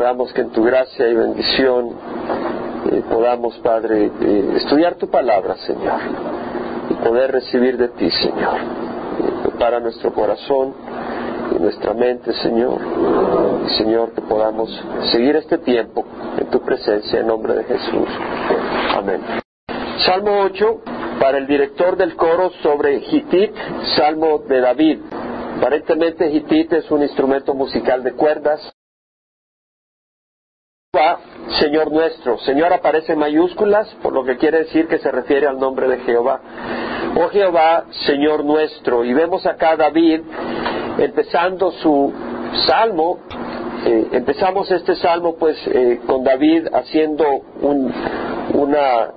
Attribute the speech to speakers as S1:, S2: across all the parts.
S1: rogamos que en tu gracia y bendición eh, podamos, Padre, eh, estudiar tu palabra, Señor, y poder recibir de ti, Señor. para nuestro corazón y nuestra mente, Señor. Y, Señor, que podamos seguir este tiempo en tu presencia en nombre de Jesús. Amén. Salmo 8, para el director del coro sobre Hitit, Salmo de David. Aparentemente Hitit es un instrumento musical de cuerdas. Señor nuestro. Señor aparece en mayúsculas, por lo que quiere decir que se refiere al nombre de Jehová. Oh Jehová, Señor nuestro. Y vemos acá a David empezando su salmo. Eh, empezamos este salmo pues eh, con David haciendo un, una,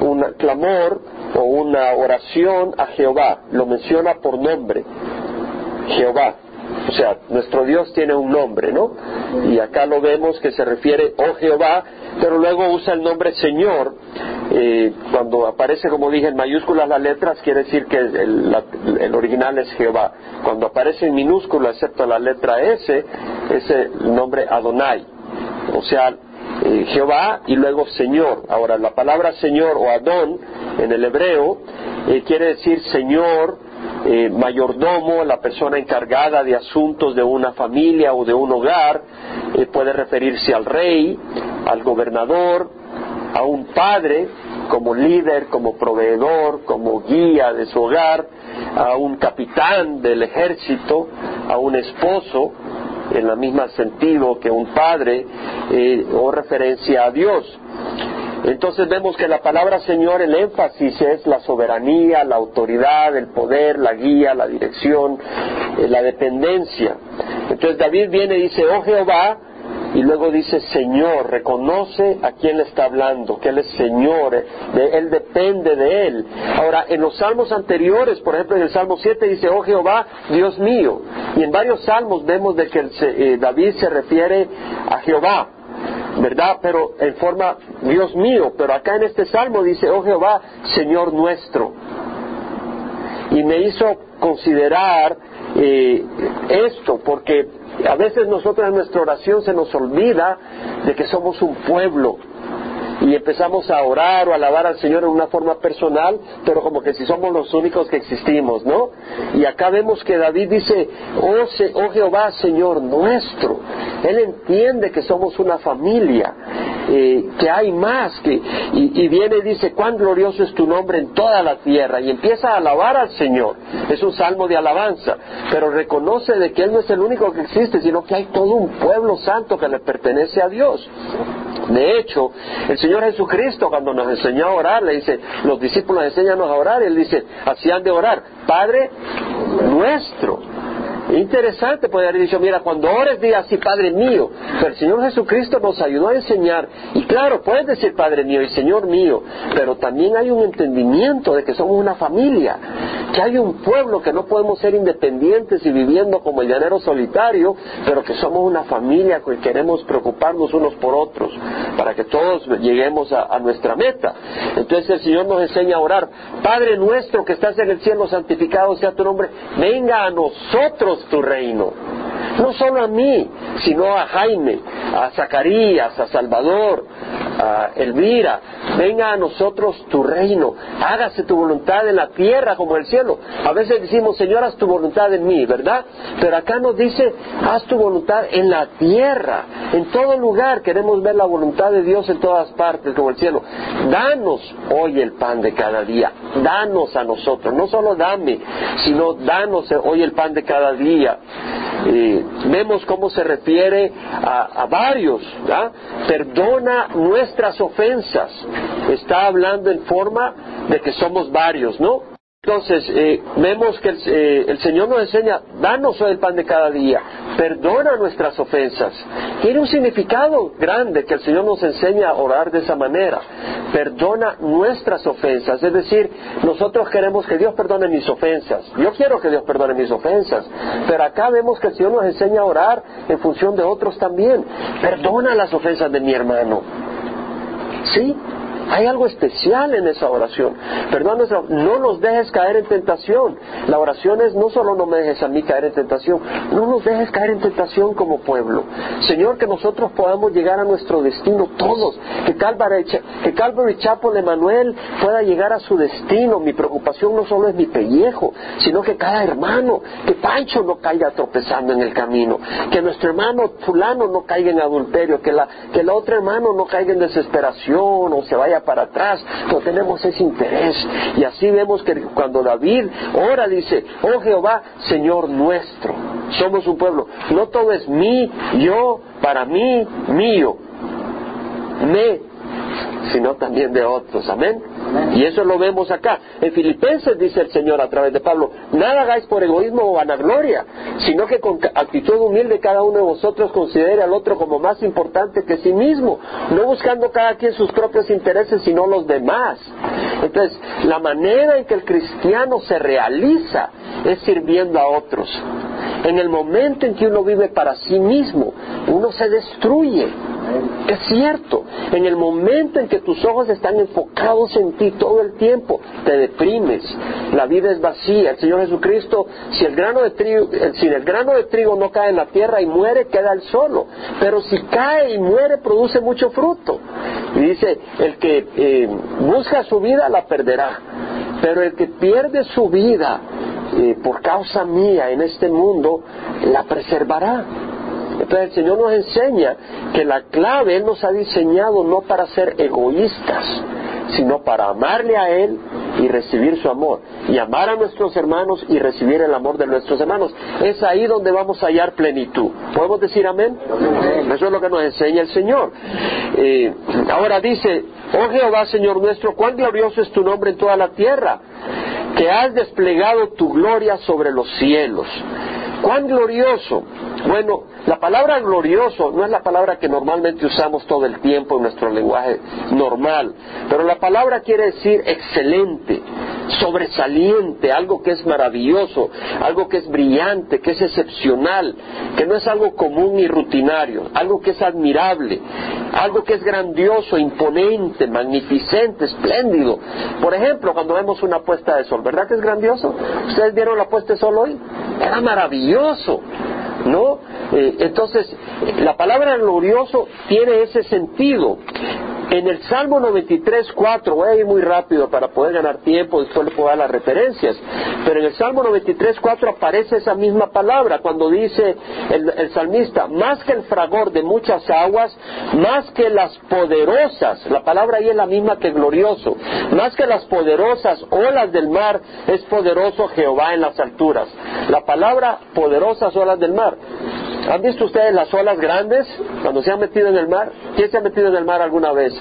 S1: un clamor o una oración a Jehová. Lo menciona por nombre. Jehová. O sea, nuestro Dios tiene un nombre, ¿no? Y acá lo vemos que se refiere, oh Jehová, pero luego usa el nombre Señor. Eh, cuando aparece, como dije, en mayúsculas las letras, quiere decir que el, original es Jehová. Cuando aparece en minúscula, excepto la letra S, es el nombre Adonai. O sea, eh, Jehová y luego Señor. Ahora, la palabra Señor o Adón en el hebreo eh, quiere decir Señor, eh, mayordomo, la persona encargada de asuntos de una familia o de un hogar, eh, puede referirse al rey, al gobernador, a un padre como líder, como proveedor, como guía de su hogar, a un capitán del ejército, a un esposo, en el mismo sentido que un padre, eh, o referencia a Dios. Entonces vemos que la palabra Señor, el énfasis es la soberanía, la autoridad, el poder, la guía, la dirección, eh, la dependencia. Entonces David viene y dice, oh Jehová, y luego dice Señor, reconoce a quién le está hablando, que Él es Señor, eh, Él depende de Él. Ahora, en los salmos anteriores, por ejemplo en el Salmo 7 dice, oh Jehová, Dios mío. Y en varios salmos vemos de que eh, David se refiere a Jehová. ¿Verdad? Pero en forma, Dios mío, pero acá en este salmo dice, oh Jehová, Señor nuestro. Y me hizo considerar eh, esto, porque a veces nosotros en nuestra oración se nos olvida de que somos un pueblo, y empezamos a orar o a alabar al Señor en una forma personal, pero como que si somos los únicos que existimos, ¿no? Y acá vemos que David dice, oh, oh Jehová, Señor nuestro. Él entiende que somos una familia, eh, que hay más, que, y, viene y dice, cuán glorioso es tu nombre en toda la tierra, y empieza a alabar al Señor. Es un salmo de alabanza, pero reconoce de que Él no es el único que existe, sino que hay todo un pueblo santo que le pertenece a Dios. De hecho, el Señor Jesucristo cuando nos enseñó a orar, le dice, los discípulos enséñanos a orar, y él dice, así han de orar, Padre nuestro Interesante poder haber dicho, mira, cuando ores diga así, Padre mío, pero el Señor Jesucristo nos ayudó a enseñar, y claro, puedes decir Padre mío y Señor mío, pero también hay un entendimiento de que somos una familia, que hay un pueblo que no podemos ser independientes y viviendo como el llanero solitario, pero que somos una familia que queremos preocuparnos unos por otros, para que todos lleguemos a, a nuestra meta. Entonces el Señor nos enseña a orar, Padre nuestro que estás en el cielo, santificado sea tu nombre, venga a nosotros tu reino. No solo a mí, sino a Jaime, a Zacarías, a Salvador, a Elvira. Venga a nosotros tu reino. Hágase tu voluntad en la tierra como en el cielo. A veces decimos, Señor, haz tu voluntad en mí, ¿verdad? Pero acá nos dice, haz tu voluntad en la tierra. En todo lugar queremos ver la voluntad de Dios en todas partes como el cielo. Danos hoy el pan de cada día. Danos a nosotros. No solo dame, sino danos hoy el pan de cada día. Vemos cómo se refiere a, varios. Perdona nuestras ofensas. Está hablando en forma de que somos varios, ¿no? Entonces, eh, vemos que eh, el, Señor nos enseña, danos el pan de cada día, perdona nuestras ofensas. Tiene un significado grande que el Señor nos enseña a orar de esa manera. Perdona nuestras ofensas. Es decir, nosotros queremos que Dios perdone mis ofensas. Yo quiero que Dios perdone mis ofensas. Pero acá vemos que el Señor nos enseña a orar en función de otros también. Perdona las ofensas de mi hermano. ¿Sí? Hay algo especial en esa oración. Perdón, no nos dejes caer en tentación. La oración es no solo no me dejes a mí caer en tentación, no nos dejes caer en tentación como pueblo. Señor, que nosotros podamos llegar a nuestro destino todos. Que Calvary, que Calvary Chapel Emanuel pueda llegar a su destino. Mi preocupación no solo es mi pellejo, sino que cada hermano, que Pancho no caiga tropezando en el camino, que nuestro hermano fulano no caiga en adulterio, que, la, que el otro hermano no caiga en desesperación o se vaya para atrás, no tenemos ese interés. Y así vemos que cuando David ora dice, oh Jehová, Señor nuestro, somos un pueblo, no todo es mí, yo, para mí, mío, me, sino también de otros. Amén. Y eso lo vemos acá. En Filipenses dice el Señor a través de Pablo, nada hagáis por egoísmo o vanagloria, sino que con actitud humilde cada uno de vosotros considere al otro como más importante que sí mismo, no buscando cada quien sus propios intereses, sino los demás. Entonces, la manera en que el cristiano se realiza es sirviendo a otros. En el momento en que uno vive para sí mismo, uno se destruye. Es cierto, en el momento en que tus ojos están enfocados en ti todo el tiempo, te deprimes, la vida es vacía. El Señor Jesucristo, si el grano de trigo, si el grano de trigo no cae en la tierra y muere, queda el solo. Pero si cae y muere, produce mucho fruto. Y dice, el que eh, busca su vida la perderá, pero el que pierde su vida eh, por causa mía en este mundo, la preservará. Entonces el Señor nos enseña que la clave Él nos ha diseñado no para ser egoístas, sino para amarle a Él y recibir su amor. Y amar a nuestros hermanos y recibir el amor de nuestros hermanos. Es ahí donde vamos a hallar plenitud. ¿Podemos decir amén? Eso es lo que nos enseña el Señor. Eh, ahora dice, oh Jehová, Señor nuestro, cuán glorioso es tu nombre en toda la tierra, que has desplegado tu gloria sobre los cielos. ¿Cuán glorioso? Bueno, la palabra glorioso no es la palabra que normalmente usamos todo el tiempo en nuestro lenguaje normal, pero la palabra quiere decir excelente, sobresaliente, algo que es maravilloso, algo que es brillante, que es excepcional, que no es algo común ni rutinario, algo que es admirable, algo que es grandioso, imponente, magnificente, espléndido. Por ejemplo, cuando vemos una puesta de sol, ¿verdad que es grandioso? ¿Ustedes vieron la puesta de sol hoy? Era maravilloso. ¿No? Eh, entonces, la palabra glorioso tiene ese sentido. En el Salmo 93, 4, voy a ir muy rápido para poder ganar tiempo, después le puedo dar las referencias, pero en el Salmo 93, 4 aparece esa misma palabra cuando dice el, el, salmista, más que el fragor de muchas aguas, más que las poderosas, la palabra ahí es la misma que glorioso, más que las poderosas olas del mar, es poderoso Jehová en las alturas. La palabra poderosas olas del mar ¿Han visto ustedes las olas grandes cuando se han metido en el mar? ¿Quién se ha metido en el mar alguna vez?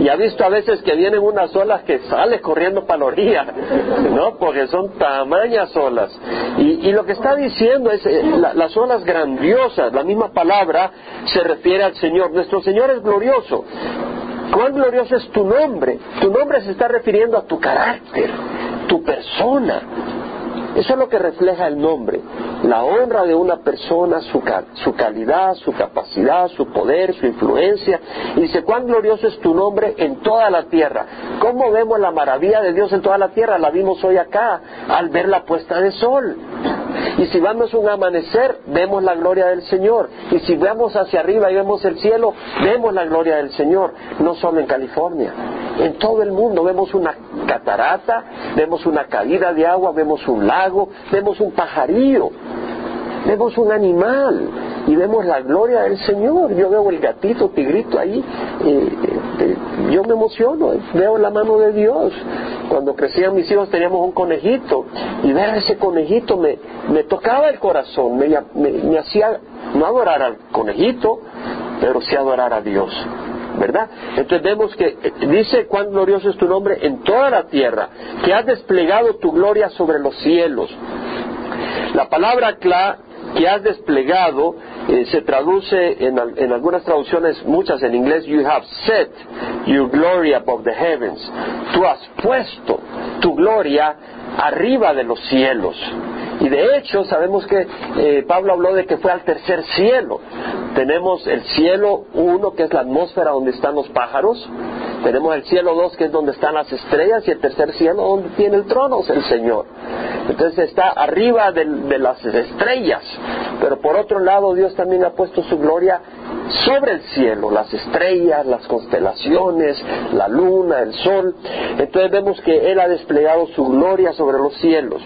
S1: Y ha visto a veces que vienen unas olas que sale corriendo para la orilla, ¿no? Porque son tamañas olas. Y, lo que está diciendo es eh, las olas grandiosas, la misma palabra se refiere al Señor. Nuestro Señor es glorioso. ¿Cuán glorioso es tu nombre? Tu nombre se está refiriendo a tu carácter, tu persona, eso es lo que refleja el nombre, la honra de una persona, su, su, calidad, su capacidad, su poder, su influencia. Y dice, cuán glorioso es tu nombre en toda la tierra. ¿Cómo vemos la maravilla de Dios en toda la tierra? La vimos hoy acá, al ver la puesta de sol. Y si vamos un amanecer, vemos la gloria del Señor. Y si vamos hacia arriba y vemos el cielo, vemos la gloria del Señor. No solo en California, en todo el mundo vemos una catarata, vemos una caída de agua, vemos un lago, vemos un pajarillo, vemos un animal y vemos la gloria del Señor. Yo veo el gatito, tigrito ahí, eh, eh, yo me emociono, veo la mano de Dios. Cuando crecían mis hijos teníamos un conejito y ver ese conejito me, me tocaba el corazón, me, me hacía no adorar al conejito, pero sí adorar a Dios. ¿Verdad? Entonces vemos que eh, dice cuán glorioso es tu nombre en toda la tierra, que has desplegado tu gloria sobre los cielos. La palabra cla que has desplegado eh, se traduce en, en, algunas traducciones, muchas en inglés, you have set your glory above the heavens. Tú has puesto tu gloria arriba de los cielos. Y de hecho sabemos que eh, Pablo habló de que fue al tercer cielo. Tenemos el cielo uno, que es la atmósfera donde están los pájaros, Tenemos el cielo 2 que es donde están las estrellas y el tercer cielo donde tiene el trono, es el Señor. Entonces está arriba de las estrellas, pero por otro lado Dios también ha puesto su gloria sobre el cielo, las estrellas, las constelaciones, la luna, el sol. Entonces vemos que Él ha desplegado su gloria sobre los cielos.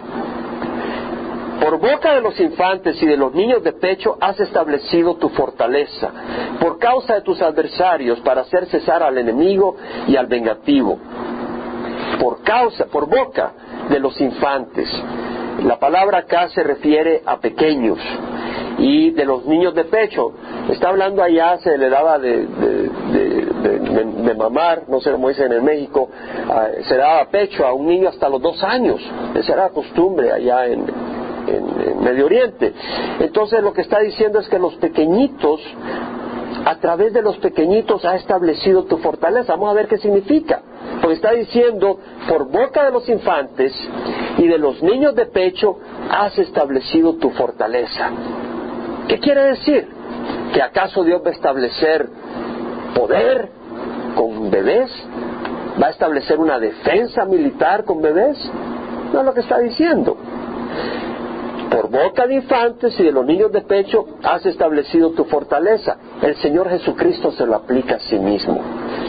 S1: Por boca de los infantes y de los niños de pecho has establecido tu fortaleza, por causa de tus adversarios, para hacer cesar al enemigo y al vengativo. Por causa, por boca de los infantes. La palabra acá se refiere a pequeños y de los niños de pecho. Está hablando allá, se le daba de, de, mamar, no sé cómo dicen en México, ah, se daba pecho a un niño hasta los dos años. Esa era la costumbre allá en, en, Medio Oriente. Entonces lo que está diciendo es que los pequeñitos, a través de los pequeñitos ha establecido tu fortaleza. Vamos a ver qué significa. Porque está diciendo, por boca de los infantes y de los niños de pecho has establecido tu fortaleza. ¿Qué quiere decir? ¿Que acaso Dios va a establecer poder con bebés? ¿Va a establecer una defensa militar con bebés? No es lo que está diciendo por boca de infantes y de los niños de pecho has establecido tu fortaleza. El Señor Jesucristo se lo aplica a sí mismo.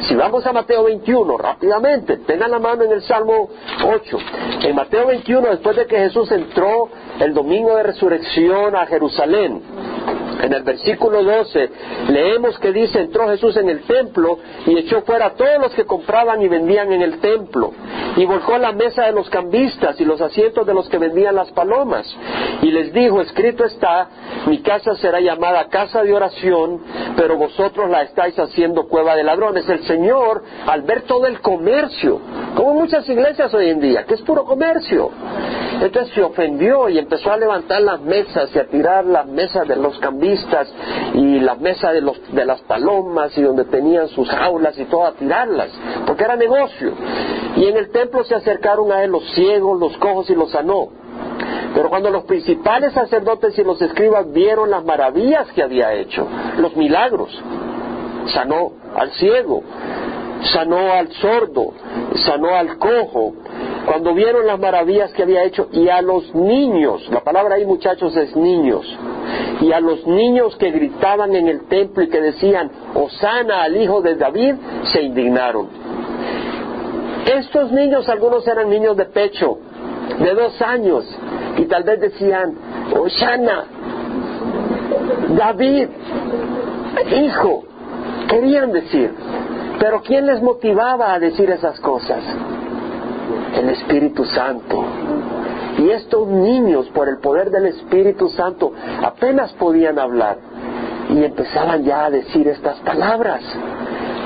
S1: Si vamos a Mateo 21, rápidamente, tengan la mano en el Salmo 8. En Mateo 21, después de que Jesús entró el domingo de resurrección a Jerusalén, en el versículo 12 leemos que dice, entró Jesús en el templo y echó fuera a todos los que compraban y vendían en el templo y volcó la mesa de los cambistas y los asientos de los que vendían las palomas y les dijo, escrito está, mi casa será llamada casa de oración, pero vosotros la estáis haciendo cueva de ladrones. El Señor, al ver todo el comercio, como muchas iglesias hoy en día, que es puro comercio, entonces se ofendió y empezó a levantar las mesas y a tirar las mesas de los cambistas y las mesas de, los, de las palomas y donde tenían sus jaulas y todo a tirarlas, porque era negocio. Y en el templo se acercaron a él los ciegos, los cojos y los sanó. Pero cuando los principales sacerdotes y los escribas vieron las maravillas que había hecho, los milagros, sanó al ciego, sanó al sordo, sanó al cojo, cuando vieron las maravillas que había hecho y a los niños, la palabra ahí muchachos es niños, y a los niños que gritaban en el templo y que decían, Osana al hijo de David, se indignaron. Estos niños, algunos eran niños de pecho, de dos años, y tal vez decían, Osana, David, hijo, querían decir. Pero ¿quién les motivaba a decir esas cosas? El Espíritu Santo. Y estos niños, por el poder del Espíritu Santo, apenas podían hablar y empezaban ya a decir estas palabras.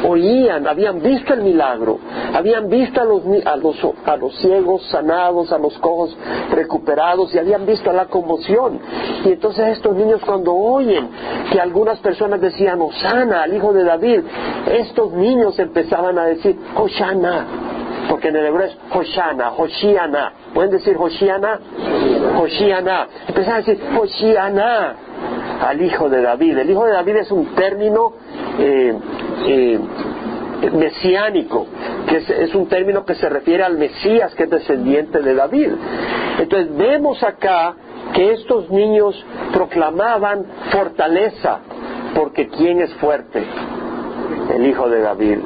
S1: Oían, habían visto el milagro, habían visto a los, a los, a los ciegos sanados, a los cojos recuperados y habían visto la conmoción. Y entonces estos niños cuando oyen que algunas personas decían, Osana, al hijo de David, estos niños empezaban a decir, Hoshana, porque en el hebreo es Hoshana, Hoshiana. ¿Pueden decir Hoshiana? Hoshiana. Empezaron a decir Hoshiana al hijo de David. El hijo de David es un término eh, eh, mesiánico, que es, un término que se refiere al Mesías que es descendiente de David. Entonces vemos acá que estos niños proclamaban fortaleza, porque ¿quién es fuerte? El hijo de David.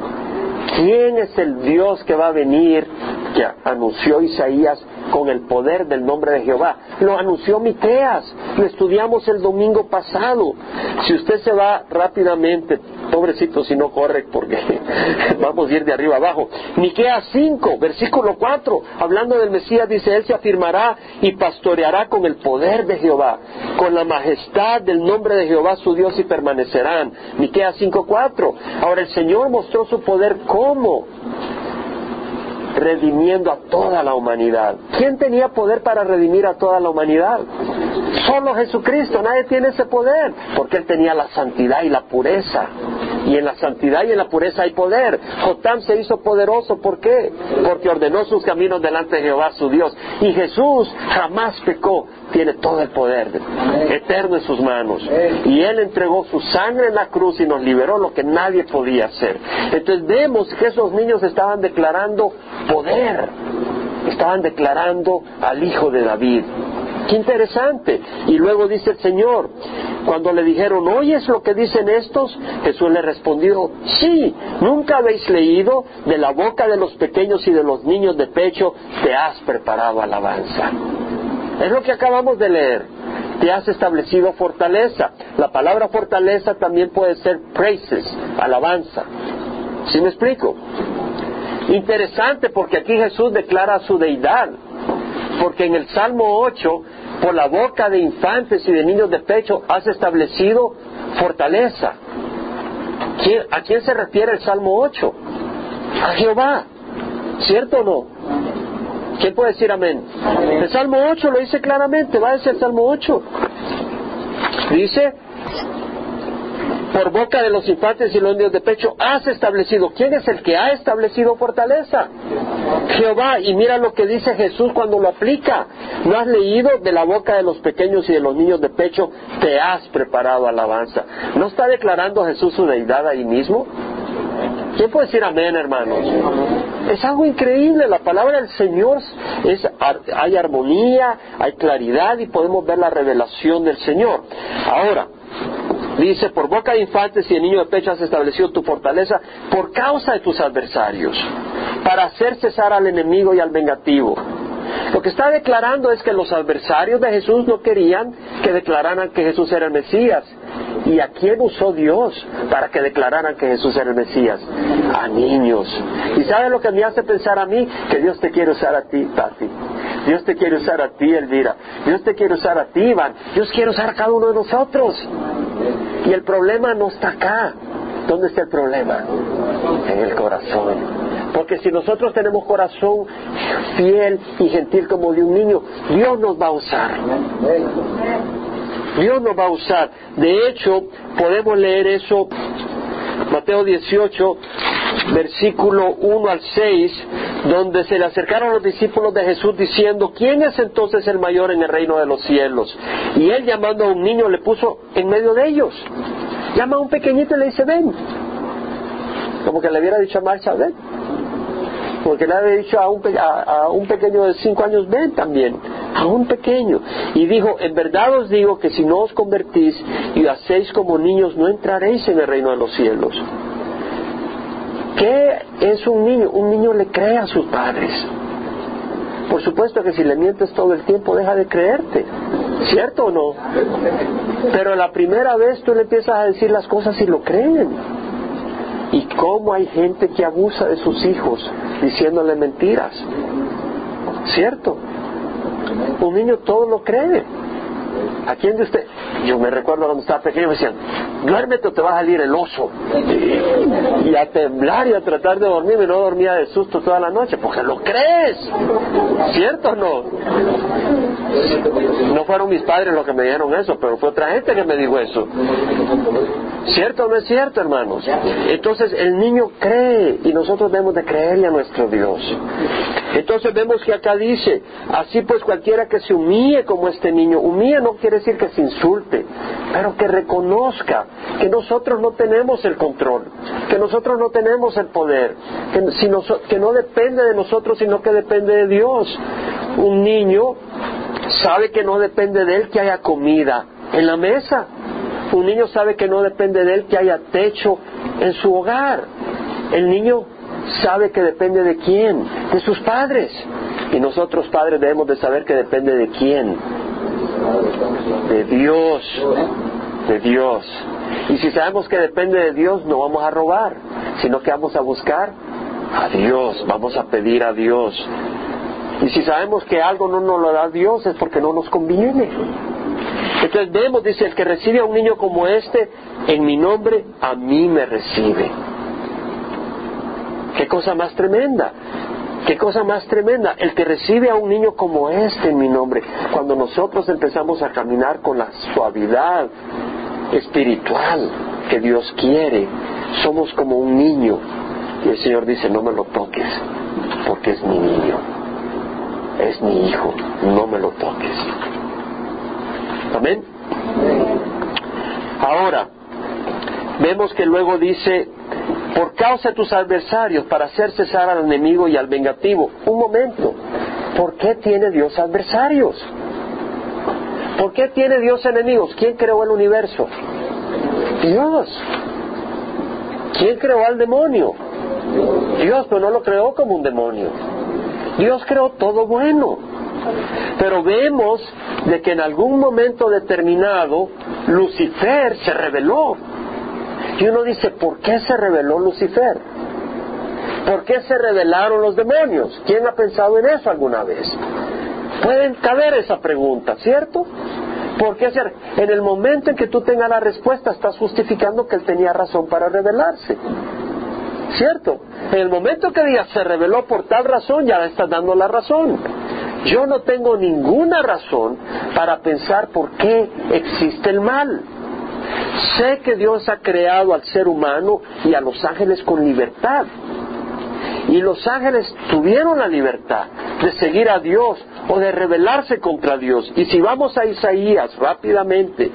S1: ¿Quién es el Dios que va a venir? Que anunció Isaías con el poder del nombre de Jehová. Lo anunció Miqueas, lo estudiamos el domingo pasado. Si usted se va rápidamente, pobrecito si no corre porque vamos a ir de arriba abajo. Miqueas 5, versículo 4, hablando del Mesías dice, él se afirmará y pastoreará con el poder de Jehová, con la majestad del nombre de Jehová su Dios y permanecerán. Miqueas 5, 4. Ahora el Señor mostró su poder cómo redimiendo a toda la humanidad. ¿Quién tenía poder para redimir a toda la humanidad? Solo Jesucristo, nadie tiene ese poder, porque Él tenía la santidad y la pureza. Y en la santidad y en la pureza hay poder. Jotam se hizo poderoso, ¿por qué? Porque ordenó sus caminos delante de Jehová su Dios. Y Jesús jamás pecó, tiene todo el poder eterno en sus manos. Y Él entregó su sangre en la cruz y nos liberó lo que nadie podía hacer. Entonces vemos que esos niños estaban declarando poder, estaban declarando al Hijo de David. Qué interesante. Y luego dice el Señor, cuando le dijeron, ¿oyes lo que dicen estos? Jesús le respondió, sí, nunca habéis leído de la boca de los pequeños y de los niños de pecho, te has preparado alabanza. Es lo que acabamos de leer. Te has establecido fortaleza. La palabra fortaleza también puede ser praises, alabanza. ¿Sí me explico? Interesante porque aquí Jesús declara su deidad. Porque en el Salmo 8, por la boca de infantes y de niños de pecho, has establecido fortaleza. ¿A quién se refiere el Salmo 8? A Jehová. ¿Cierto o no? ¿Quién puede decir amén? El Salmo 8 lo dice claramente, va a decir el Salmo 8. Dice, por boca de los infantes y los niños de pecho has establecido. ¿Quién es el que ha establecido fortaleza? Jehová. Y mira lo que dice Jesús cuando lo aplica. ¿No has leído de la boca de los pequeños y de los niños de pecho? Te has preparado alabanza. ¿No está declarando Jesús su deidad ahí mismo? ¿Quién puede decir amén, hermanos? Es algo increíble. La palabra del Señor es, hay armonía, hay claridad y podemos ver la revelación del Señor. Ahora, Dice, por boca de infantes y de niños de pecho has establecido tu fortaleza por causa de tus adversarios, para hacer cesar al enemigo y al vengativo. Lo que está declarando es que los adversarios de Jesús no querían que declararan que Jesús era el Mesías. ¿Y a quién usó Dios para que declararan que Jesús era el Mesías? A niños. ¿Y sabe lo que me hace pensar a mí? Que Dios te quiere usar a ti, Tati. Dios te quiere usar a ti, Elvira. Dios te quiere usar a ti, Iván. Dios quiere usar a cada uno de nosotros. Y el problema no está acá. ¿Dónde está el problema? En el corazón. Porque si nosotros tenemos corazón fiel y gentil como de un niño, Dios nos va a usar. Dios nos va a usar. De hecho, podemos leer eso, Mateo 18, versículo 1 al 6, donde se le acercaron los discípulos de Jesús diciendo, ¿quién es entonces el mayor en el reino de los cielos? Y él llamando a un niño le puso en medio de ellos. Llama a un pequeñito y le dice, ven. Como que le hubiera dicho a Marcha, ven porque le había dicho a un, a, un pequeño de cinco años, ven también, a un pequeño. Y dijo, en verdad os digo que si no os convertís y hacéis como niños, no entraréis en el reino de los cielos. ¿Qué es un niño? Un niño le cree a sus padres. Por supuesto que si le mientes todo el tiempo deja de creerte, ¿cierto o no? Pero la primera vez tú le empiezas a decir las cosas y lo creen. Y cómo hay gente que abusa de sus hijos diciéndole mentiras. ¿Cierto? Un niño todo lo cree. ¿A quién de usted? Yo me recuerdo cuando estaba pequeño me decían, duérmete o te va a salir el oso. Y, a temblar y a tratar de dormir, y no dormía de susto toda la noche, porque lo crees. ¿Cierto o no? No fueron mis padres los que me dijeron eso, pero fue otra gente que me dijo eso. ¿Cierto o no es cierto, hermanos? Entonces el niño cree y nosotros debemos de creerle a nuestro Dios. Entonces vemos que acá dice, así pues cualquiera que se humille como este niño, humille no quiere decir que se insulte, pero que reconozca que nosotros no tenemos el control, que nosotros no tenemos el poder, que, que no depende de nosotros, sino que depende de Dios. Un niño sabe que no depende de él que haya comida en la mesa. Un niño sabe que no depende de él que haya techo en su hogar. El niño sabe que depende de quién, de sus padres. Y nosotros padres debemos de saber que depende de quién, de Dios, de Dios. Y si sabemos que depende de Dios, no vamos a robar, sino que vamos a buscar a Dios, vamos a pedir a Dios. Y si sabemos que algo no nos lo da Dios es porque no nos conviene. Entonces vemos, dice, el que recibe a un niño como este, en mi nombre, a mí me recibe. Qué cosa más tremenda. Qué cosa más tremenda. El que recibe a un niño como este en mi nombre, cuando nosotros empezamos a caminar con la suavidad espiritual que Dios quiere, somos como un niño. Y el Señor dice, no me lo toques, porque es mi niño, es mi hijo, no me lo toques. Amén. Ahora, vemos que luego dice, por causa de tus adversarios, para hacer cesar al enemigo y al vengativo. Un momento, ¿por qué tiene Dios adversarios? ¿Por qué tiene Dios enemigos? ¿Quién creó el universo? Dios. ¿Quién creó al demonio? Dios, pero no lo creó como un demonio. Dios creó todo bueno. Pero vemos de que en algún momento determinado Lucifer se rebeló. Y uno dice, ¿por qué se rebeló Lucifer? ¿Por qué se rebelaron los demonios? ¿Quién ha pensado en eso alguna vez? Pueden caber esa pregunta, ¿cierto? Porque en el momento en que tú tengas la respuesta estás justificando que él tenía razón para rebelarse. ¿Cierto? En el momento que digas se reveló por tal razón, ya le estás dando la razón. Yo no tengo ninguna razón para pensar por qué existe el mal. Sé que Dios ha creado al ser humano y a los ángeles con libertad. Y los ángeles tuvieron la libertad de seguir a Dios o de rebelarse contra Dios. Y si vamos a Isaías rápidamente,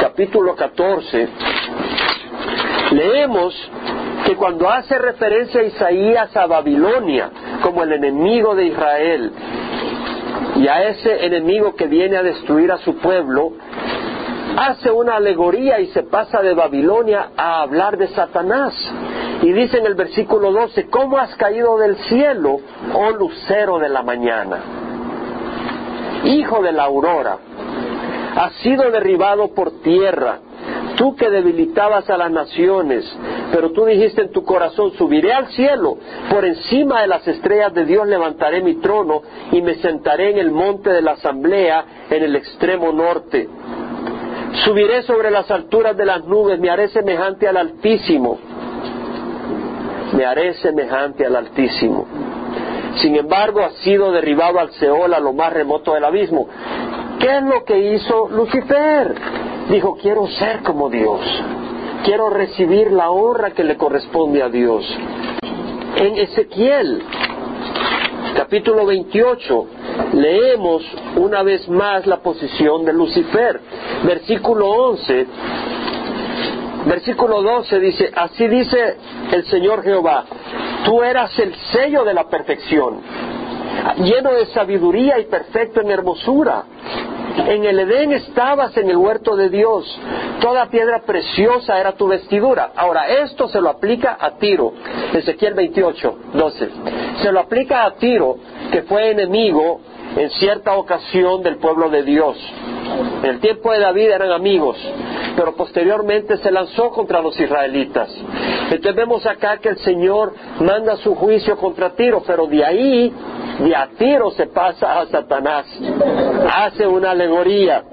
S1: capítulo 14, leemos que cuando hace referencia a Isaías a Babilonia como el enemigo de Israel y a ese enemigo que viene a destruir a su pueblo, hace una alegoría y se pasa de Babilonia a hablar de Satanás. Y dice en el versículo 12, ¿cómo has caído del cielo, oh lucero de la mañana? Hijo de la aurora, has sido derribado por tierra, tú que debilitabas a las naciones, pero tú dijiste en tu corazón, subiré al cielo, por encima de las estrellas de Dios levantaré mi trono y me sentaré en el monte de la asamblea en el extremo norte. Subiré sobre las alturas de las nubes, me haré semejante al Altísimo. Me haré semejante al Altísimo. Sin embargo, ha sido derribado al Seol, a lo más remoto del abismo. ¿Qué es lo que hizo Lucifer? Dijo, quiero ser como Dios. Quiero recibir la honra que le corresponde a Dios. En Ezequiel, capítulo 28, leemos una vez más la posición de Lucifer. Versículo 11, versículo 12 dice, así dice el Señor Jehová, tú eras el sello de la perfección, lleno de sabiduría y perfecto en hermosura. En el Edén estabas en el huerto de Dios. Toda piedra preciosa era tu vestidura. Ahora, esto se lo aplica a Tiro. Ezequiel 28, 12. Se lo aplica a Tiro, que fue enemigo en cierta ocasión del pueblo de Dios. En el tiempo de David eran amigos, pero posteriormente se lanzó contra los israelitas. Entonces vemos acá que el Señor manda su juicio contra Tiro, pero de ahí, de a Tiro se pasa a Satanás. Hace una alegoría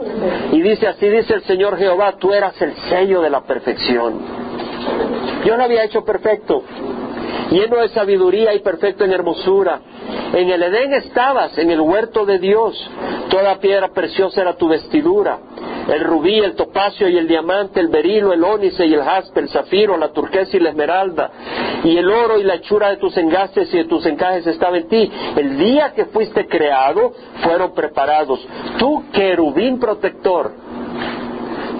S1: y dice, así dice el Señor Jehová, tú eras el sello de la perfección. Yo lo había hecho perfecto, lleno de sabiduría y perfecto en hermosura. En el Edén estabas, en el huerto de Dios. Toda piedra preciosa era tu vestidura. El rubí, el topacio y el diamante, el berilo, el ónice y el jaspe, el zafiro, la turquesa y la esmeralda. Y el oro y la hechura de tus engastes y de tus encajes estaba en ti. El día que fuiste creado fueron preparados. Tú, querubín protector,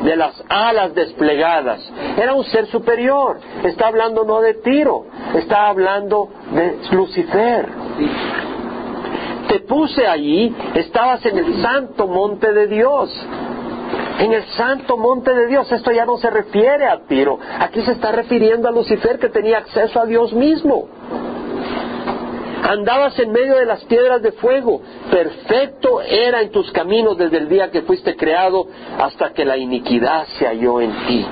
S1: de las alas desplegadas. Era un ser superior. Está hablando no de Tiro, está hablando de Lucifer. Te puse allí, estabas en el santo monte de Dios. En el santo monte de Dios, esto ya no se refiere a Tiro, aquí se está refiriendo a Lucifer que tenía acceso a Dios mismo. Andabas en medio de las piedras de fuego. Perfecto era en tus caminos desde el día que fuiste creado hasta que la iniquidad se halló en ti.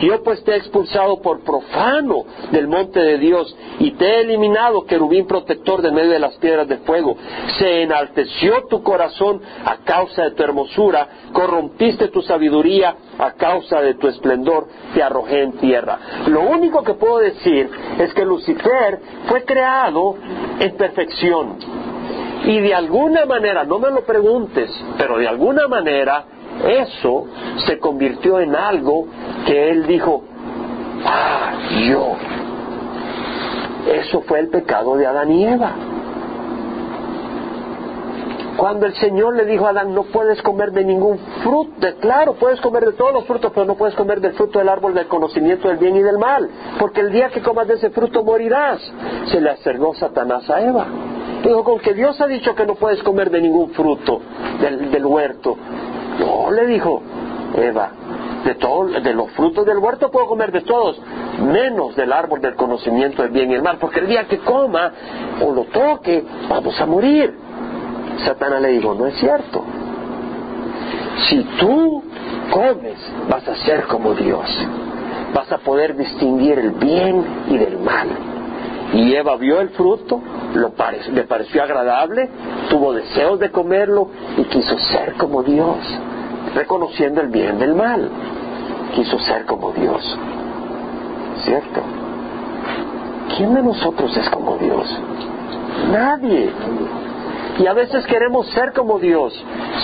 S1: Yo pues te he expulsado por profano del monte de Dios y te he eliminado, querubín protector de medio de las piedras de fuego. Se enalteció tu corazón a causa de tu hermosura, corrompiste tu sabiduría a causa de tu esplendor, te arrojé en tierra. Lo único que puedo decir es que Lucifer fue creado en perfección. Y de alguna manera, no me lo preguntes, pero de alguna manera eso se convirtió en algo que él dijo, ah, yo. Eso fue el pecado de Adán y Eva. Cuando el Señor le dijo a Adán, no puedes comer de ningún fruto, claro, puedes comer de todos los frutos, pero no puedes comer del fruto del árbol del conocimiento del bien y del mal, porque el día que comas de ese fruto morirás. Se le acercó Satanás a Eva. Dijo, con que Dios ha dicho que no puedes comer de ningún fruto del, del huerto. No, le dijo Eva, de, todo, de los frutos del huerto puedo comer de todos, menos del árbol del conocimiento del bien y el mal, porque el día que coma o lo toque, vamos a morir. Satanás le dijo, no es cierto. Si tú comes, vas a ser como Dios. Vas a poder distinguir el bien y del mal. Y Eva vio el fruto, le pareció agradable, tuvo deseos de comerlo y quiso ser como Dios, reconociendo el bien del mal. Quiso ser como Dios. ¿Cierto? ¿Quién de nosotros es como Dios? Nadie. Y a veces queremos ser como Dios.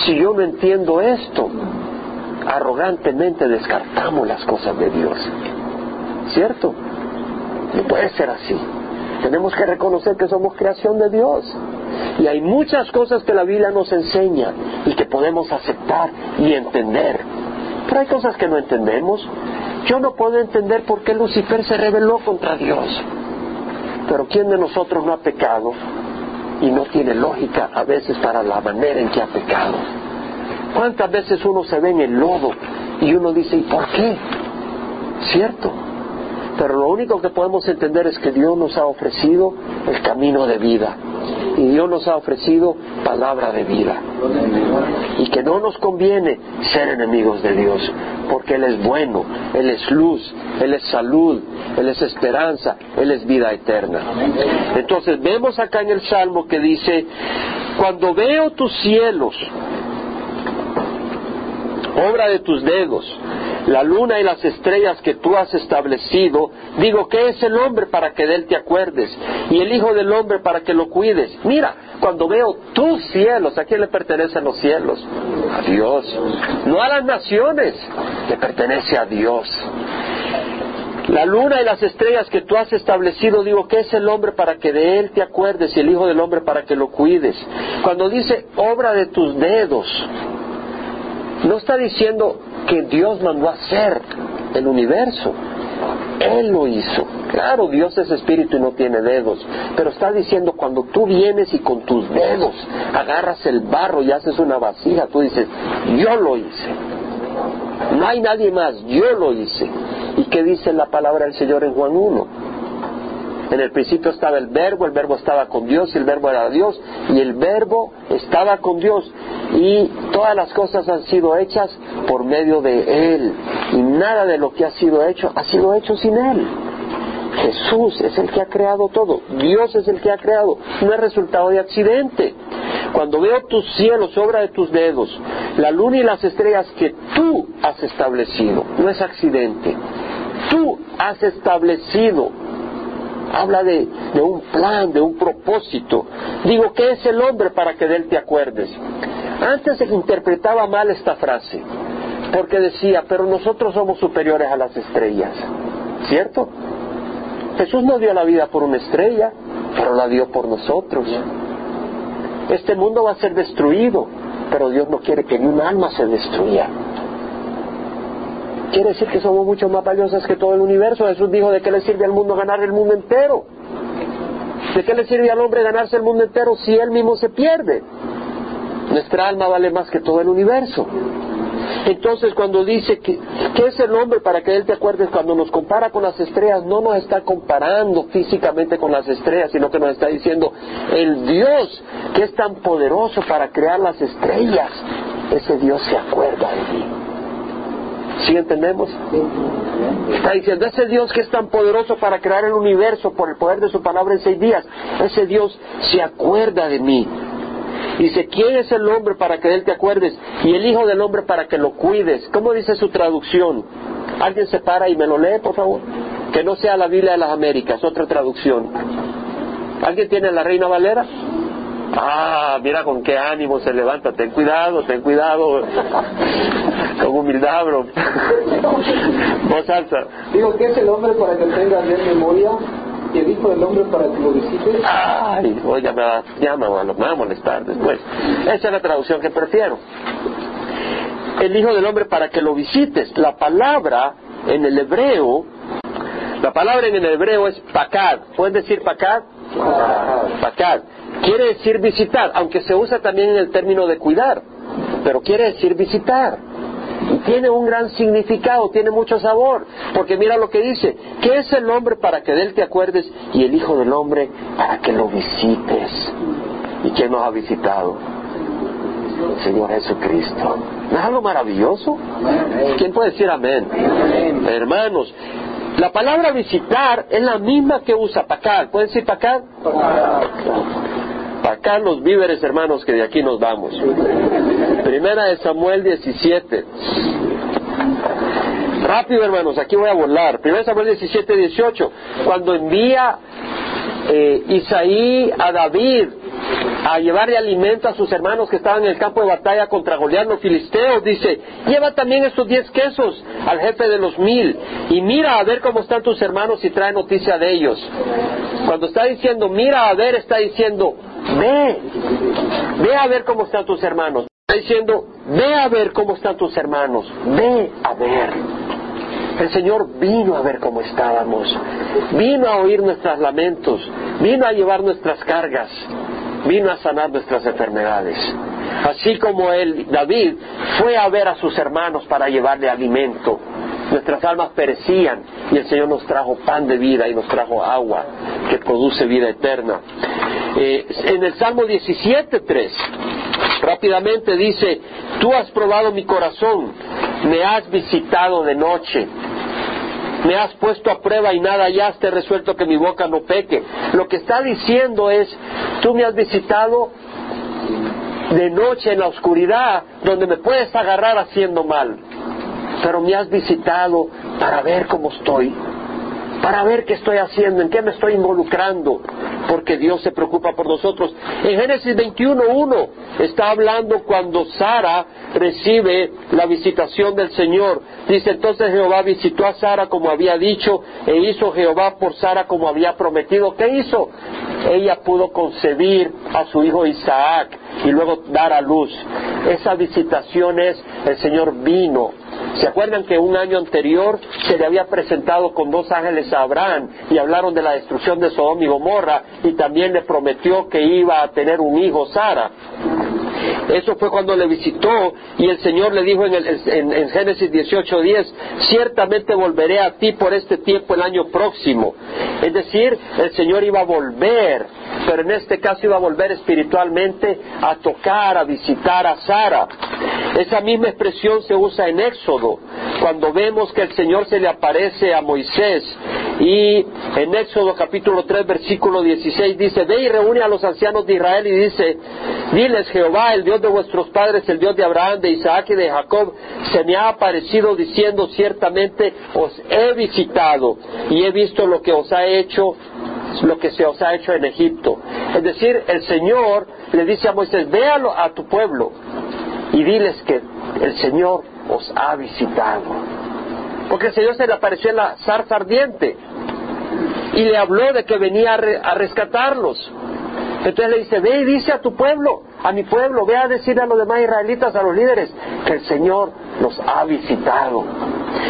S1: Si yo no entiendo esto, arrogantemente descartamos las cosas de Dios. ¿Cierto? No puede ser así. Tenemos que reconocer que somos creación de Dios. Y hay muchas cosas que la Biblia nos enseña y que podemos aceptar y entender. Pero hay cosas que no entendemos. Yo no puedo entender por qué Lucifer se rebeló contra Dios. Pero ¿quién de nosotros no ha pecado? y no tiene lógica a veces para la manera en que ha pecado. ¿Cuántas veces uno se ve en el lodo y uno dice, ¿y por qué? ¿Cierto? Pero lo único que podemos entender es que Dios nos ha ofrecido el camino de vida. Y Dios nos ha ofrecido palabra de vida. Y que no nos conviene ser enemigos de Dios, porque Él es bueno, Él es luz, Él es salud, Él es esperanza, Él es vida eterna. Entonces vemos acá en el Salmo que dice, cuando veo tus cielos, obra de tus dedos, la luna y las estrellas que tú has establecido, digo, ¿qué es el hombre para que de él te acuerdes? Y el Hijo del Hombre para que lo cuides. Mira, cuando veo tus cielos, ¿a quién le pertenecen los cielos? A Dios. No a las naciones, le pertenece a Dios. La luna y las estrellas que tú has establecido, digo, ¿qué es el hombre para que de él te acuerdes y el Hijo del Hombre para que lo cuides? Cuando dice obra de tus dedos, no está diciendo que Dios mandó a hacer el universo. Él lo hizo. Claro, Dios es espíritu y no tiene dedos, pero está diciendo cuando tú vienes y con tus dedos agarras el barro y haces una vasija, tú dices, yo lo hice. No hay nadie más, yo lo hice. ¿Y qué dice la palabra del Señor en Juan 1? En el principio estaba el verbo, el verbo estaba con Dios y el verbo era Dios y el verbo estaba con Dios y todas las cosas han sido hechas por medio de Él y nada de lo que ha sido hecho ha sido hecho sin Él. Jesús es el que ha creado todo, Dios es el que ha creado, no es resultado de accidente. Cuando veo tus cielos, obra de tus dedos, la luna y las estrellas que tú has establecido, no es accidente, tú has establecido habla de, un plan, de un propósito. Digo, ¿qué es el hombre para que de él te acuerdes? Antes se interpretaba mal esta frase, porque decía, pero nosotros somos superiores a las estrellas, ¿cierto? Jesús no dio la vida por una estrella, pero la dio por nosotros. Este mundo va a ser destruido, pero Dios no quiere que ni un alma se destruya. Quiere decir que somos mucho más valiosas que todo el universo. Jesús dijo, ¿de qué le sirve al mundo ganar el mundo entero? ¿De qué le sirve al hombre ganarse el mundo entero si él mismo se pierde? Nuestra alma vale más que todo el universo. Entonces cuando dice que, ¿qué es el hombre para que él te acuerdes? Cuando nos compara con las estrellas, no nos está comparando físicamente con las estrellas, sino que nos está diciendo, el Dios que es tan poderoso para crear las estrellas, ese Dios se acuerda de mí. ¿Sí entendemos? Está diciendo, ese Dios que es tan poderoso para crear el universo por el poder de su palabra en seis días, ese Dios se acuerda de mí. Dice, ¿quién es el hombre para que él te acuerdes? Y el Hijo del Hombre para que lo cuides. ¿Cómo dice su traducción? ¿Alguien se para y me lo lee, por favor? Que no sea la Biblia de las Américas, otra traducción. ¿Alguien tiene la Reina Valera? Ah, mira con qué ánimo se levanta. Ten cuidado, ten cuidado. Con humildad, bro. Voz alta.
S2: Digo, ¿qué es el hombre para que tenga bien memoria? Y el hijo del hombre para que lo visite.
S1: Ay, oye, ya me va, ya me va, me va a molestar después. Esa es la traducción que prefiero. El hijo del hombre para que lo visites. La palabra en el hebreo, la palabra en el hebreo es pakad. ¿Pueden decir pakad? Pakad. Quiere decir visitar, aunque se usa también en el término de cuidar, pero quiere decir visitar. Y tiene un gran significado, tiene mucho sabor, porque mira lo que dice, ¿qué es el hombre para que de él te acuerdes y el Hijo del Hombre para que lo visites? ¿Y quién nos ha visitado? El Señor Jesucristo. ¿No es algo maravilloso? ¿Quién puede decir amén? Hermanos, la palabra visitar es la misma que usa pacar. ¿Pueden decir pacar? Pacar los víveres, hermanos, que de aquí nos vamos. Primera de Samuel 17. Rápido, hermanos, aquí voy a volar. Primera de Samuel 17, 18. Cuando envía eh, Isaí a David a llevarle alimento a sus hermanos que estaban en el campo de batalla contra Goliat los filisteos, dice, lleva también estos diez quesos al jefe de los mil y mira a ver cómo están tus hermanos y trae noticia de ellos. Cuando está diciendo, mira a ver, está diciendo, ve, ve a ver cómo están tus hermanos. Está diciendo, ve a ver cómo están tus hermanos, ve a ver. El Señor vino a ver cómo estábamos, vino a oír nuestros lamentos, vino a llevar nuestras cargas, vino a sanar nuestras enfermedades. Así como él, David, fue a ver a sus hermanos para llevarle alimento. Nuestras almas perecían y el Señor nos trajo pan de vida y nos trajo agua que produce vida eterna. Eh, en el Salmo 17.3, rápidamente dice, tú has probado mi corazón, me has visitado de noche, me has puesto a prueba y nada hallaste resuelto que mi boca no peque. Lo que está diciendo es, tú me has visitado de noche en la oscuridad, donde me puedes agarrar haciendo mal, pero me has visitado para ver cómo estoy, para ver qué estoy haciendo, en qué me estoy involucrando, porque Dios se preocupa por nosotros. En Génesis 21.1 está hablando cuando Sara recibe la visitación del Señor. Dice entonces Jehová visitó a Sara como había dicho e hizo Jehová por Sara como había prometido. ¿Qué hizo? Ella pudo concebir a su hijo Isaac y luego dar a luz. Esa visitación es el Señor vino ¿Se acuerdan que un año anterior se le había presentado con dos ángeles a Abraham y hablaron de la destrucción de Sodoma y Gomorra y también le prometió que iba a tener un hijo Sara? Eso fue cuando le visitó y el Señor le dijo en, el, en, en Génesis 18:10, ciertamente volveré a ti por este tiempo el año próximo. Es decir, el Señor iba a volver, pero en este caso iba a volver espiritualmente a tocar, a visitar a Sara. Esa misma expresión se usa en Éxodo, cuando vemos que el Señor se le aparece a Moisés y en Éxodo capítulo 3 versículo 16 dice, ve y reúne a los ancianos de Israel y dice, diles Jehová, el Dios de vuestros padres, el Dios de Abraham, de Isaac y de Jacob, se me ha aparecido diciendo, ciertamente os he visitado y he visto lo que os ha hecho lo que se os ha hecho en Egipto. Es decir, el Señor le dice a Moisés, véalo a tu pueblo y diles que el Señor os ha visitado. Porque el Señor se le apareció en la zarza ardiente y le habló de que venía a, re, a rescatarlos. Entonces le dice, ve y dice a tu pueblo, a mi pueblo, ve a decir a los demás israelitas, a los líderes, que el Señor los ha visitado.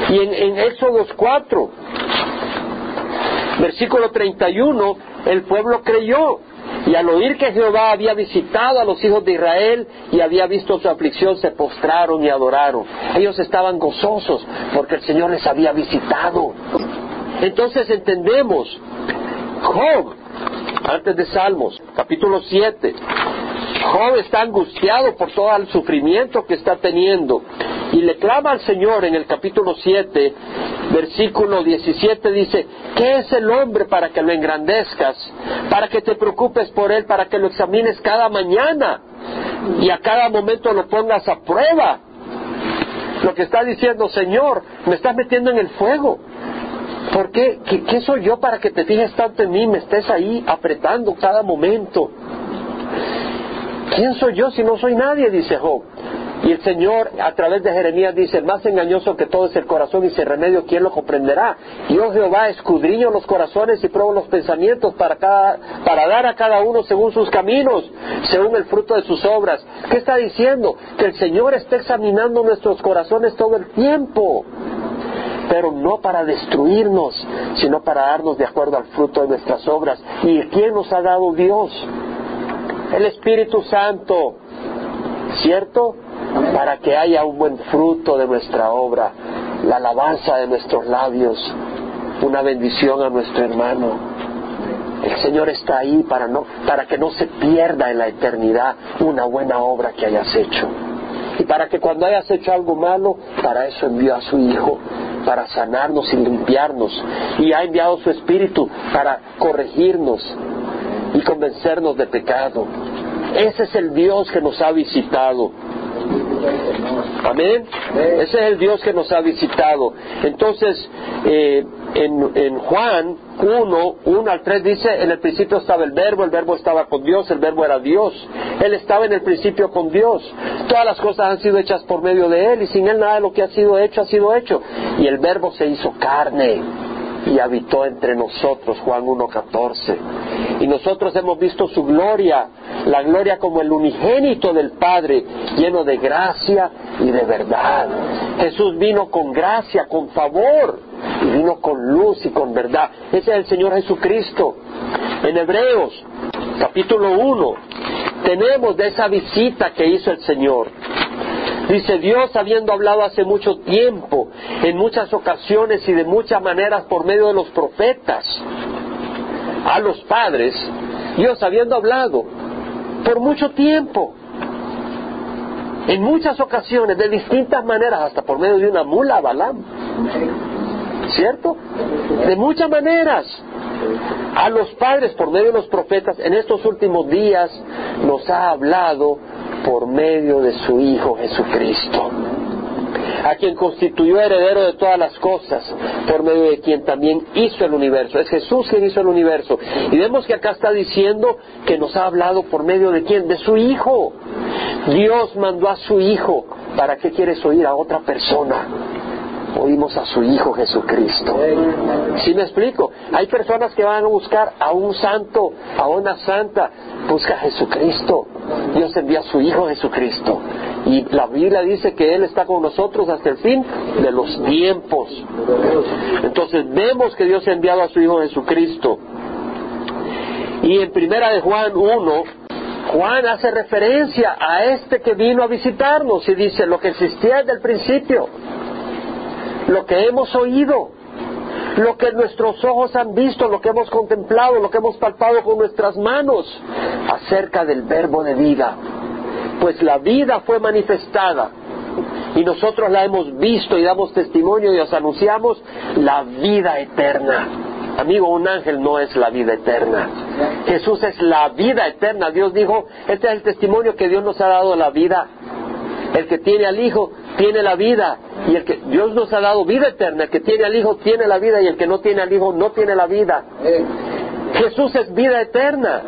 S1: Y en, en Éxodo 4, versículo 31, el pueblo creyó. Y al oír que Jehová había visitado a los hijos de Israel y había visto su aflicción, se postraron y adoraron. Ellos estaban gozosos porque el Señor les había visitado. Entonces entendemos, Job, antes de Salmos, capítulo 7, Job está angustiado por todo el sufrimiento que está teniendo y le clama al Señor en el capítulo 7, versículo 17, dice, ¿qué es el hombre para que lo engrandezcas? Para que te preocupes por él, para que lo examines cada mañana y a cada momento lo pongas a prueba. Lo que está diciendo, Señor, me estás metiendo en el fuego. ¿Por qué? ¿Qué, ¿Qué soy yo para que te fijes tanto en mí, me estés ahí apretando cada momento? ¿quién soy yo si no soy nadie? dice Job. Y el Señor a través de Jeremías dice, más engañoso que todo es el corazón y sin remedio, ¿quién lo comprenderá? Yo Jehová escudriño los corazones y pruebo los pensamientos para, para dar a cada uno según sus caminos, según el fruto de sus obras. ¿Qué está diciendo? Que el Señor está examinando nuestros corazones todo el tiempo pero no para destruirnos, sino para darnos de acuerdo al fruto de nuestras obras. ¿Y quién nos ha dado Dios? El Espíritu Santo, ¿cierto? Para que haya un buen fruto de nuestra obra, la alabanza de nuestros labios, una bendición a nuestro hermano. El Señor está ahí para, no, para que no se pierda en la eternidad una buena obra que hayas hecho. Y para que cuando hayas hecho algo malo, para eso envió a su Hijo, para sanarnos y limpiarnos. Y ha enviado su Espíritu para corregirnos y convencernos de pecado. Ese es el Dios que nos ha visitado. Amén. Ese es el Dios que nos ha visitado. Entonces, eh, en, en, Juan 1, 1 al 3 dice, en el principio estaba el verbo, el verbo estaba con Dios, el verbo era Dios. Él estaba en el principio con Dios. Todas las cosas han sido hechas por medio de Él y sin Él nada de lo que ha sido hecho ha sido hecho. Y el verbo se hizo carne y habitó entre nosotros, Juan 1.14. Y nosotros hemos visto su gloria, la gloria como el unigénito del Padre, lleno de gracia y de verdad. Jesús vino con gracia, con favor, y vino con luz y con verdad. Ese es el Señor Jesucristo. En Hebreos, capítulo 1, tenemos de esa visita que hizo el Señor. Dice Dios, habiendo hablado hace mucho tiempo, en muchas ocasiones y de muchas maneras por medio de los profetas, a los padres, Dios habiendo hablado por mucho tiempo, en muchas ocasiones, de distintas maneras, hasta por medio de una mula, Balaam. ¿Cierto? De muchas maneras. A los padres, por medio de los profetas, en estos últimos días nos ha hablado por medio de su Hijo Jesucristo, a quien constituyó heredero de todas las cosas, por medio de quien también hizo el universo. Es Jesús quien hizo el universo. Y vemos que acá está diciendo que nos ha hablado por medio de quién? De su Hijo. Dios mandó a su Hijo. ¿Para qué quieres oír a otra persona? Oímos a su Hijo Jesucristo. ¿Sí me explico? Hay personas que van a buscar a un santo, a una santa, busca a Jesucristo. Dios envía a su Hijo Jesucristo. Y la Biblia dice que Él está con nosotros hasta el fin de los tiempos. Entonces vemos que Dios ha enviado a su Hijo Jesucristo. Y en primera de Juan 1, Juan hace referencia a este que vino a visitarnos y dice lo que existía desde el principio lo que hemos oído, lo que nuestros ojos han visto, lo que hemos contemplado, lo que hemos palpado con nuestras manos acerca del verbo de vida. Pues la vida fue manifestada y nosotros la hemos visto y damos testimonio y os anunciamos la vida eterna. Amigo, un ángel no es la vida eterna. Jesús es la vida eterna. Dios dijo, este es el testimonio que Dios nos ha dado la vida. El que tiene al Hijo tiene la vida y el que Dios nos ha dado vida eterna, el que tiene al Hijo tiene la vida y el que no tiene al Hijo no tiene la vida. Jesús es vida eterna.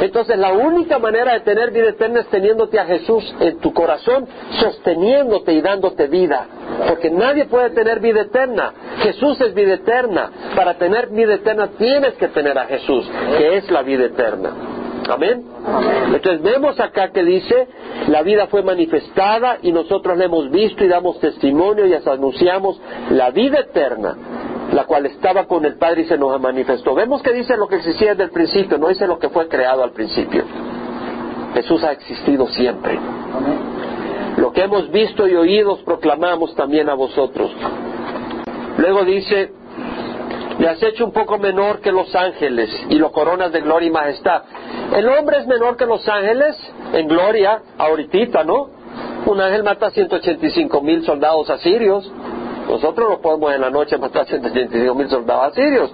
S1: Entonces la única manera de tener vida eterna es teniéndote a Jesús en tu corazón, sosteniéndote y dándote vida. Porque nadie puede tener vida eterna. Jesús es vida eterna. Para tener vida eterna tienes que tener a Jesús, que es la vida eterna. Amén. Entonces vemos acá que dice, la vida fue manifestada y nosotros la hemos visto y damos testimonio y anunciamos la vida eterna, la cual estaba con el Padre y se nos manifestó. Vemos que dice lo que existía desde el principio, no dice lo que fue creado al principio. Jesús ha existido siempre. Lo que hemos visto y oído proclamamos también a vosotros. Luego dice, le has hecho un poco menor que los ángeles y lo coronas de gloria y majestad. El hombre es menor que los ángeles en gloria, ahorita, ¿no? Un ángel mata 185 mil soldados asirios. Nosotros no podemos en la noche matar 185 mil soldados asirios.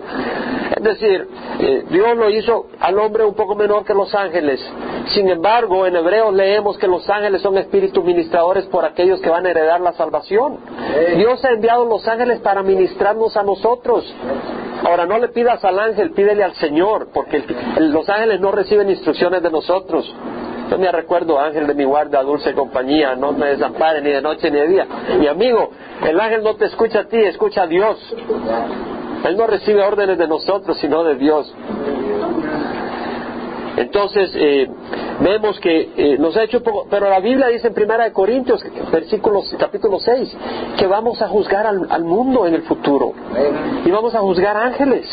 S1: Es decir, eh, Dios lo hizo al hombre un poco menor que los ángeles. Sin embargo, en Hebreos leemos que los ángeles son espíritus ministradores por aquellos que van a heredar la salvación. Dios ha enviado los ángeles para ministrarnos a nosotros. Ahora, no le pidas al ángel, pídele al Señor, porque los ángeles no reciben instrucciones de nosotros. Yo me recuerdo, ángel de mi guarda, dulce compañía, no me desampare ni de noche ni de día. Mi amigo, el ángel no te escucha a ti, escucha a Dios. Él no recibe órdenes de nosotros, sino de Dios. Entonces, eh, vemos que eh, nos ha hecho poco, pero la Biblia dice en Primera de Corintios, versículos, capítulo 6, que vamos a juzgar al, al mundo en el futuro. Y vamos a juzgar ángeles.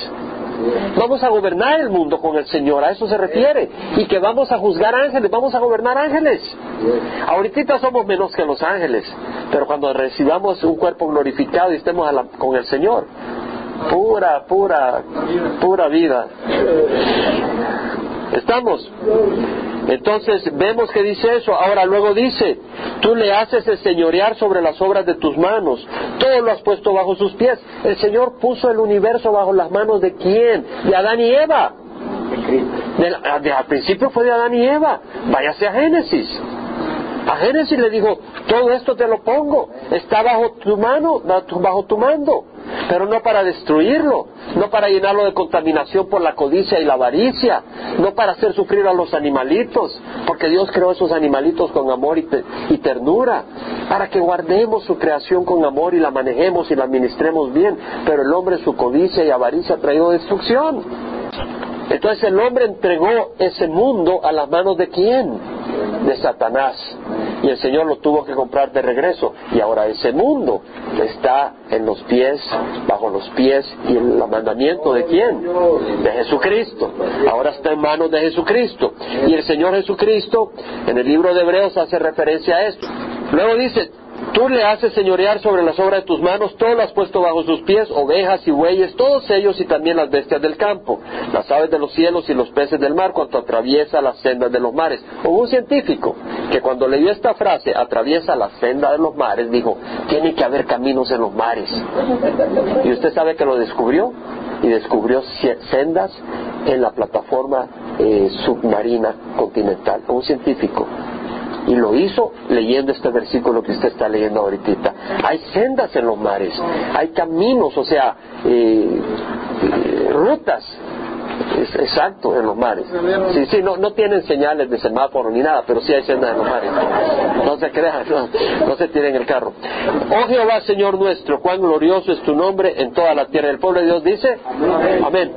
S1: Vamos a gobernar el mundo con el Señor, a eso se refiere. Y que vamos a juzgar ángeles, vamos a gobernar ángeles. Ahorita somos menos que los ángeles, pero cuando recibamos un cuerpo glorificado y estemos la- con el Señor, pura, pura, pura vida. ¿Estamos? Entonces vemos que dice eso. Ahora luego dice, tú le haces el señorear sobre las obras de tus manos. Todo lo has puesto bajo sus pies. El Señor puso el universo bajo las manos de quién? De Adán y Eva. De- al principio fue de Adán y Eva. Váyase a Génesis. A Génesis le dijo, todo esto te lo pongo, está bajo tu mano, bajo tu mando, pero no para destruirlo, no para llenarlo de contaminación por la codicia y la avaricia, no para hacer sufrir a los animalitos, porque Dios creó esos animalitos con amor y, y ternura, para que guardemos su creación con amor y la manejemos y la administremos bien, pero el hombre su codicia y avaricia ha traído destrucción. Entonces el hombre entregó ese mundo a las manos de quién? De Satanás. Y el Señor lo tuvo que comprar de regreso. Y ahora ese mundo está en los pies, bajo los pies y el mandamiento de quién? De Jesucristo. Ahora está en manos de Jesucristo. Y el Señor Jesucristo en el libro de Hebreos hace referencia a esto. Luego dice, Tú le haces señorear sobre las obras de tus manos, todo lo has puesto bajo sus pies, ovejas y bueyes, todos ellos y también las bestias del campo, las aves de los cielos y los peces del mar, cuanto atraviesa las sendas de los mares. Hubo un científico que cuando leyó esta frase, atraviesa la senda de los mares, dijo, tiene que haber caminos en los mares. Y usted sabe que lo descubrió, y descubrió sendas en la plataforma eh, submarina continental, un científico. Y lo hizo leyendo este versículo que usted está leyendo ahorita. Hay sendas en los mares, hay caminos, o sea, eh, eh, rutas. Exacto, en los mares. Sí, sí, no, no tienen señales de semáforo ni nada, pero sí hay sendas en los mares. No se crean, no se tiren el carro. Oh Jehová, Señor nuestro, cuán glorioso es tu nombre en toda la tierra. El pueblo de Dios dice, amén.